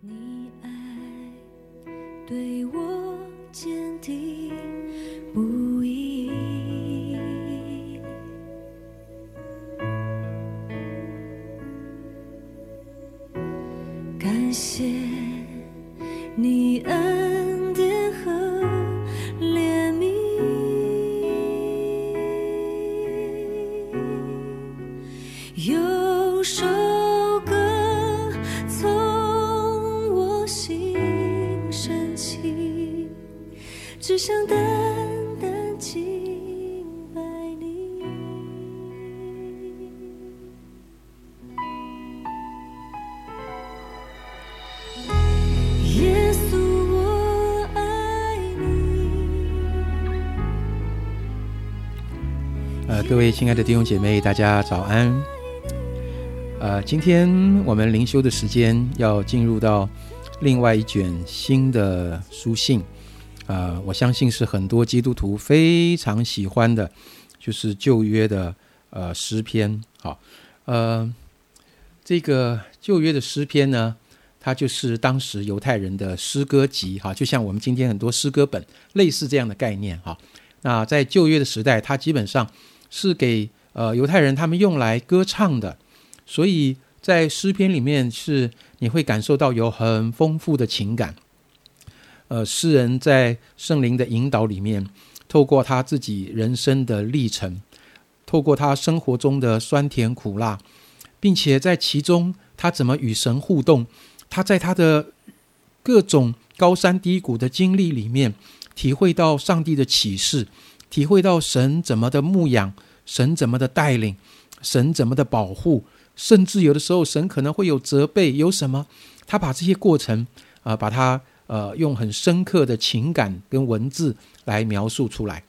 你爱对我坚定不移，感谢你恩典和怜悯，有手只想单单敬拜你。耶稣，我爱你。呃，各位亲爱的弟兄姐妹，大家早安。呃，今天我们灵修的时间要进入到另外一卷新的书信，呃，我相信是很多基督徒非常喜欢的，就是旧约的呃诗篇。好，呃，这个旧约的诗篇呢，它就是当时犹太人的诗歌集，哈，就像我们今天很多诗歌本类似这样的概念，哈。那在旧约的时代，它基本上是给呃犹太人他们用来歌唱的，所以在诗篇里面是你会感受到有很丰富的情感。呃，诗人在圣灵的引导里面，透过他自己人生的历程，透过他生活中的酸甜苦辣，并且在其中他怎么与神互动，他在他的各种高山低谷的经历里面，体会到上帝的启示，体会到神怎么的牧养，神怎么的带领，神怎么的保护，甚至有的时候神可能会有责备，有什么？他把这些过程啊、把它呃用很深刻的情感跟文字来描述出来。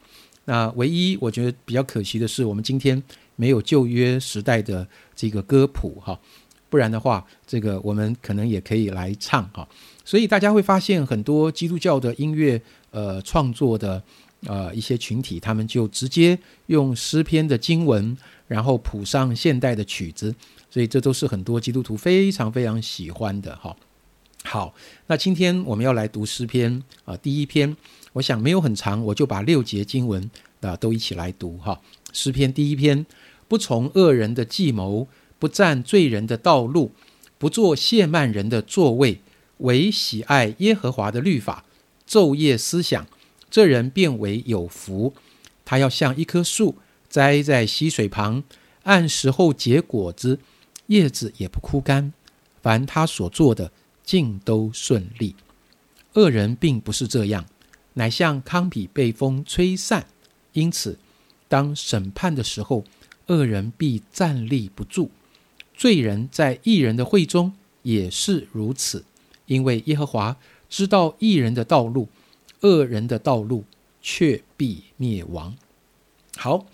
那唯一我觉得比较可惜的是，我们今天没有旧约时代的这个歌谱哈，不然的话，这个我们可能也可以来唱哈。所以大家会发现很多基督教的音乐呃创作的呃一些群体，他们就直接用诗篇的经文，然后谱上现代的曲子，所以这都是很多基督徒非常非常喜欢的哈。好，那今天我们要来读诗篇啊、第一篇，我想没有很长，我就把六节经文啊、都一起来读哈。诗篇第一篇，不从恶人的计谋，不占罪人的道路，不做亵慢人的座位，唯喜爱耶和华的律法，昼夜思想，这人变为有福。他要像一棵树栽在溪水旁，按时候结果子，叶子也不枯干。凡他所做的，尽都顺利。恶人并不是这样，乃像糠秕被风吹散。因此，当审判的时候，恶人必站立不住。罪人在义人的会中也是如此，因为耶和华知道义人的道路，恶人的道路却必灭亡。好，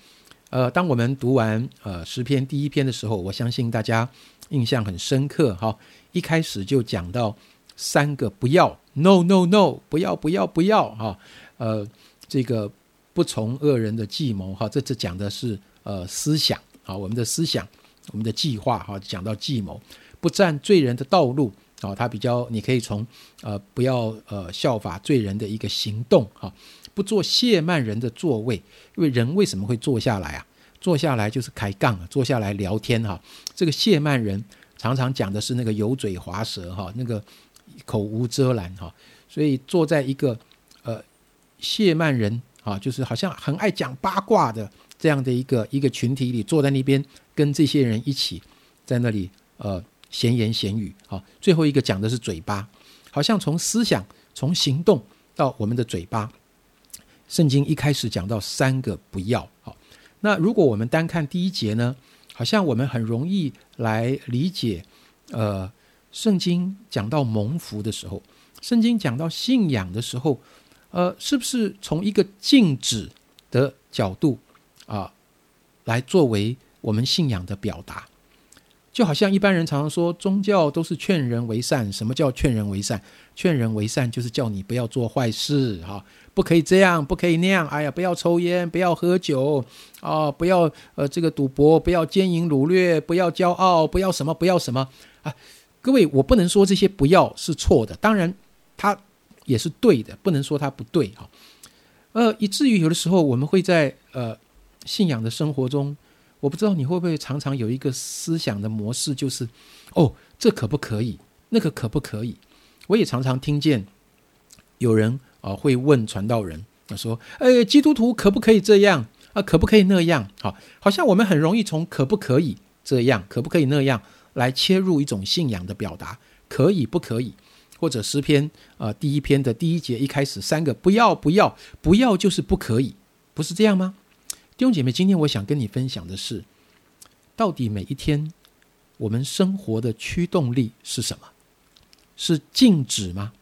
呃，当我们读完呃诗篇第一篇的时候，我相信大家印象很深刻哈。一开始就讲到三个不要，no no no，不要不要不要哈。呃，这个不从恶人的计谋哈，这这讲的是呃思想啊，我们的思想，我们的计划哈，讲到计谋，不占罪人的道路啊，它比较你可以从呃不要呃效法罪人的一个行动哈，不做谢曼人的座位，因为人为什么会坐下来啊？坐下来就是开杠，坐下来聊天哈。这个谢曼人常常讲的是那个油嘴滑舌哈，那个口无遮拦哈，所以坐在一个呃谢曼人啊，就是好像很爱讲八卦的这样的一个一个群体里，坐在那边跟这些人一起在那里呃闲言闲语啊。最后一个讲的是嘴巴，好像从思想从行动到我们的嘴巴。圣经一开始讲到三个不要，好，那如果我们单看第一节呢，好像我们很容易来理解，呃，圣经讲到蒙福的时候，圣经讲到信仰的时候，呃，是不是从一个禁止的角度啊、来作为我们信仰的表达？就好像一般人常常说，宗教都是劝人为善。什么叫劝人为善？劝人为善就是叫你不要做坏事，哈、不可以这样，不可以那样。哎呀，不要抽烟，不要喝酒，啊、不要呃这个赌博，不要奸淫掳掠，不要骄傲，不要什么，不要什么啊。各位，我不能说这些不要是错的，当然它也是对的，不能说它不对哈。呃，以至于有的时候我们会在呃信仰的生活中，我不知道你会不会常常有一个思想的模式，就是哦，这可不可以？那个可不可以？我也常常听见有人啊会问传道人，他说：“呃，基督徒可不可以这样啊？可不可以那样？”好，好像我们很容易从可不可以这样，可不可以那样来切入一种信仰的表达，可以不可以？或者诗篇啊，第一篇的第一节一开始三个不要不要不要就是不可以，不是这样吗？弟兄姐妹，今天我想跟你分享的是，到底每一天我们生活的驱动力是什么？是静止吗？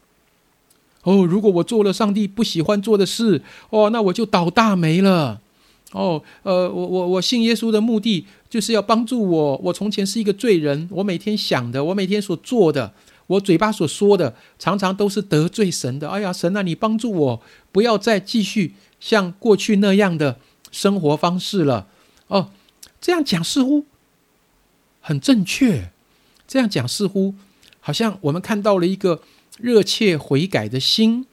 哦，如果我做了上帝不喜欢做的事，哦，那我就倒大霉了。哦，呃，我我我信耶稣的目的就是要帮助我。我从前是一个罪人，我每天想的，我每天所做的，我嘴巴所说的，常常都是得罪神的。哎呀，神啊，你帮助我，不要再继续像过去那样的生活方式了。哦，这样讲似乎很正确，这样讲似乎。好像我们看到了一个热切悔改的心，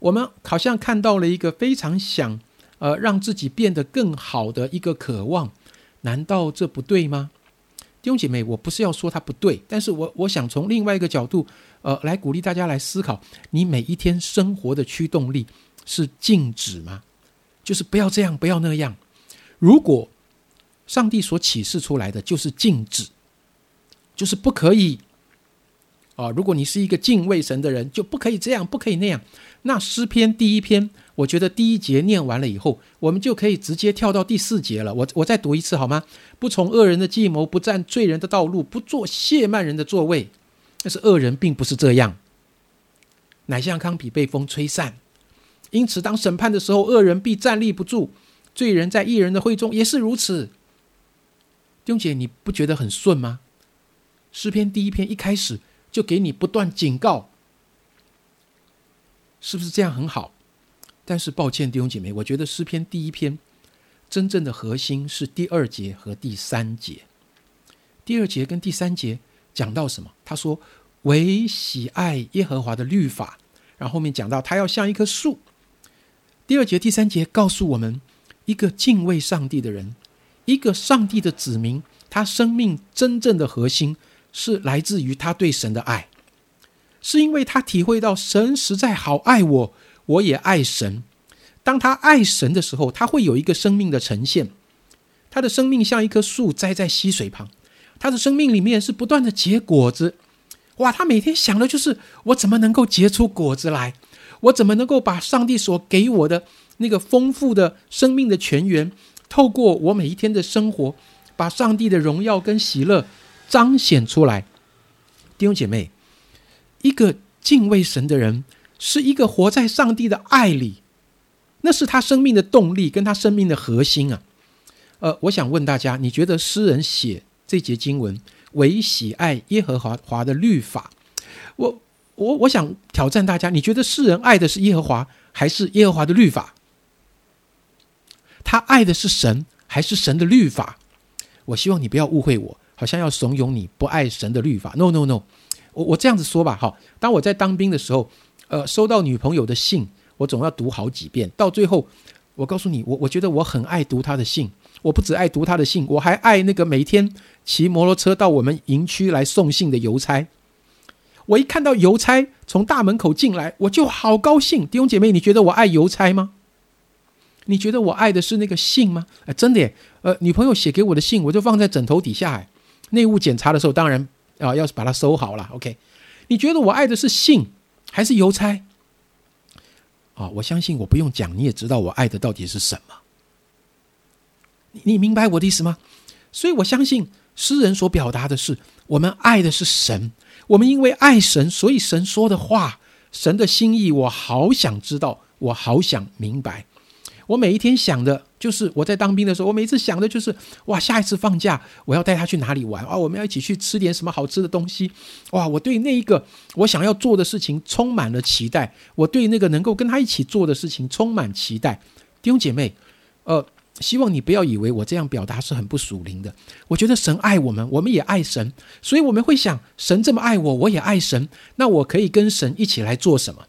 我们好像看到了一个非常想呃让自己变得更好的一个渴望，难道这不对吗？弟兄姐妹，我不是要说它不对，但是我我想从另外一个角度呃来鼓励大家来思考：你每一天生活的驱动力是静止吗？就是不要这样，不要那样。如果上帝所启示出来的就是禁止，就是不可以。啊，如果你是一个敬畏神的人，就不可以这样，不可以那样。那诗篇第一篇，我觉得第一节念完了以后，我们就可以直接跳到第四节了。我我再读一次好吗？不从恶人的计谋，不占罪人的道路，不做亵慢人的座位。但是恶人并不是这样，乃像糠皮被风吹散。因此，当审判的时候，恶人必站立不住；罪人在异人的会中也是如此。弟兄姐，你不觉得很顺吗？诗篇第一篇一开始。就给你不断警告，是不是这样很好？但是抱歉，弟兄姐妹，我觉得诗篇第一篇真正的核心是第二节和第三节。第二节跟第三节讲到什么？他说：“唯喜爱耶和华的律法。”然后后面讲到他要像一棵树。第二节、第三节告诉我们，一个敬畏上帝的人，一个上帝的子民，他生命真正的核心。是来自于他对神的爱，是因为他体会到神实在好爱我，我也爱神。当他爱神的时候，他会有一个生命的呈现。他的生命像一棵树栽在溪水旁，他的生命里面是不断的结果子。哇，他每天想的就是我怎么能够结出果子来，我怎么能够把上帝所给我的那个丰富的生命的泉源，透过我每一天的生活，把上帝的荣耀跟喜乐。彰显出来，弟兄姐妹，一个敬畏神的人，是一个活在上帝的爱里，那是他生命的动力，跟他生命的核心啊。呃，我想问大家，你觉得诗人写这节经文为喜爱耶和华华的律法？我我我想挑战大家，你觉得世人爱的是耶和华，还是耶和华的律法？他爱的是神，还是神的律法？我希望你不要误会我。好像要怂恿你不爱神的律法？No No No，我我这样子说吧，哈。当我在当兵的时候，呃，收到女朋友的信，我总要读好几遍。到最后，我告诉你，我我觉得我很爱读她的信。我不只爱读她的信，我还爱那个每天骑摩托车到我们营区来送信的邮差。我一看到邮差从大门口进来，我就好高兴。弟兄姐妹，你觉得我爱邮差吗？你觉得我爱的是那个信吗？哎，真的耶，呃，女朋友写给我的信，我就放在枕头底下，哎。内务检查的时候，当然啊，要是把它收好了。OK，你觉得我爱的是信还是邮差？啊，我相信我不用讲，你也知道我爱的到底是什么。你你明白我的意思吗？所以我相信诗人所表达的是，我们爱的是神，我们因为爱神，所以神说的话，神的心意，我好想知道，我好想明白。我每一天想的就是我在当兵的时候，我每次想的就是哇，下一次放假我要带他去哪里玩啊？我们要一起去吃点什么好吃的东西哇！我对那一个我想要做的事情充满了期待，我对那个能够跟他一起做的事情充满期待。弟兄姐妹，呃，希望你不要以为我这样表达是很不属灵的。我觉得神爱我们，我们也爱神，所以我们会想，神这么爱我，我也爱神，那我可以跟神一起来做什么？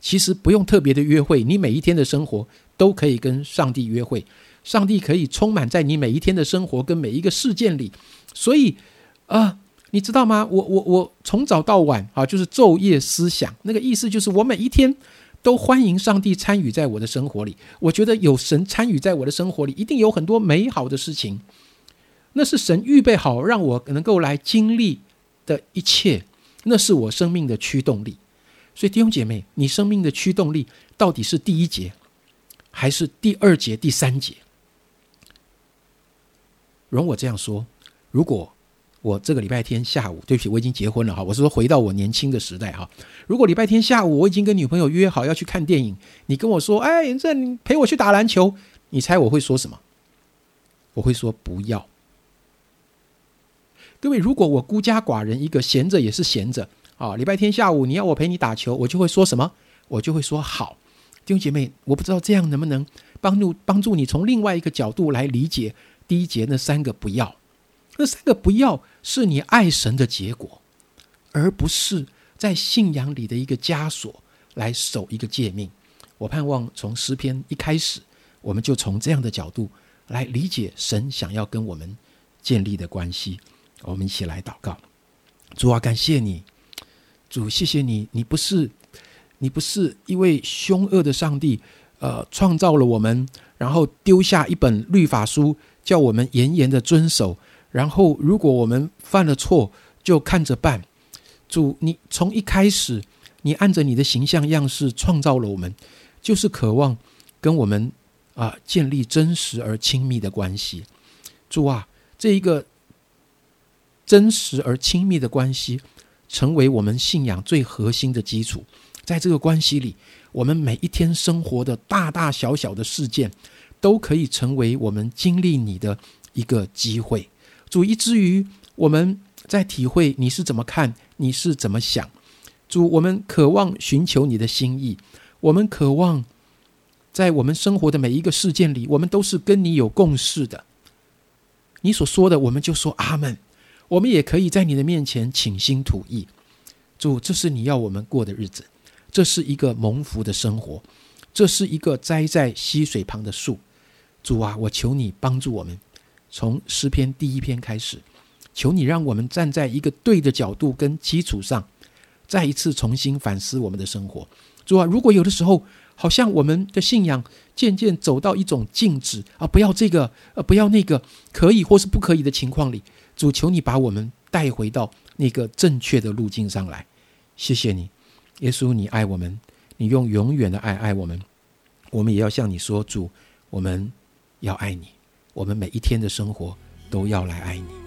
其实不用特别的约会，你每一天的生活都可以跟上帝约会，上帝可以充满在你每一天的生活跟每一个事件里。所以，啊，你知道吗？我我我从早到晚啊，就是昼夜思想，那个意思就是我每一天。都欢迎上帝参与在我的生活里。我觉得有神参与在我的生活里，一定有很多美好的事情。那是神预备好让我能够来经历的一切，那是我生命的驱动力。所以弟兄姐妹，你生命的驱动力到底是第一节，还是第二节、第三节？容我这样说：如果。我这个礼拜天下午，对不起，我已经结婚了哈。我是说回到我年轻的时代哈。如果礼拜天下午我已经跟女朋友约好要去看电影，你跟我说，哎，这你陪我去打篮球，你猜我会说什么？我会说不要。各位，如果我孤家寡人一个，闲着也是闲着啊。礼拜天下午你要我陪你打球，我就会说什么？我就会说好。弟兄姐妹，我不知道这样能不能帮助帮助你从另外一个角度来理解第一节那三个不要。那三个不要是你爱神的结果，而不是在信仰里的一个枷锁来守一个诫命。我盼望从诗篇一开始，我们就从这样的角度来理解神想要跟我们建立的关系。我们一起来祷告：主啊，感谢你，主，谢谢你，你不是你不是一位凶恶的上帝，呃，创造了我们，然后丢下一本律法书，叫我们严严的遵守。然后，如果我们犯了错，就看着办。主，你从一开始，你按着你的形象样式创造了我们，就是渴望跟我们啊建立真实而亲密的关系。主啊，这一个真实而亲密的关系，成为我们信仰最核心的基础。在这个关系里，我们每一天生活的大大小小的事件，都可以成为我们经历你的一个机会。主，以至于我们在体会你是怎么看，你是怎么想。主，我们渴望寻求你的心意，我们渴望在我们生活的每一个事件里，我们都是跟你有共识的。你所说的，我们就说阿门。我们也可以在你的面前倾心吐意。主，这是你要我们过的日子，这是一个蒙福的生活，这是一个栽在溪水旁的树。主啊，我求你帮助我们。从诗篇第一篇开始，求你让我们站在一个对的角度跟基础上，再一次重新反思我们的生活。主啊，如果有的时候好像我们的信仰渐渐走到一种静止啊，不要这个，呃，不要那个，可以或是不可以的情况里，主求你把我们带回到那个正确的路径上来。谢谢你，耶稣，你爱我们，你用永远的爱爱我们，我们也要向你说，主，我们要爱你。我们每一天的生活都要来爱你。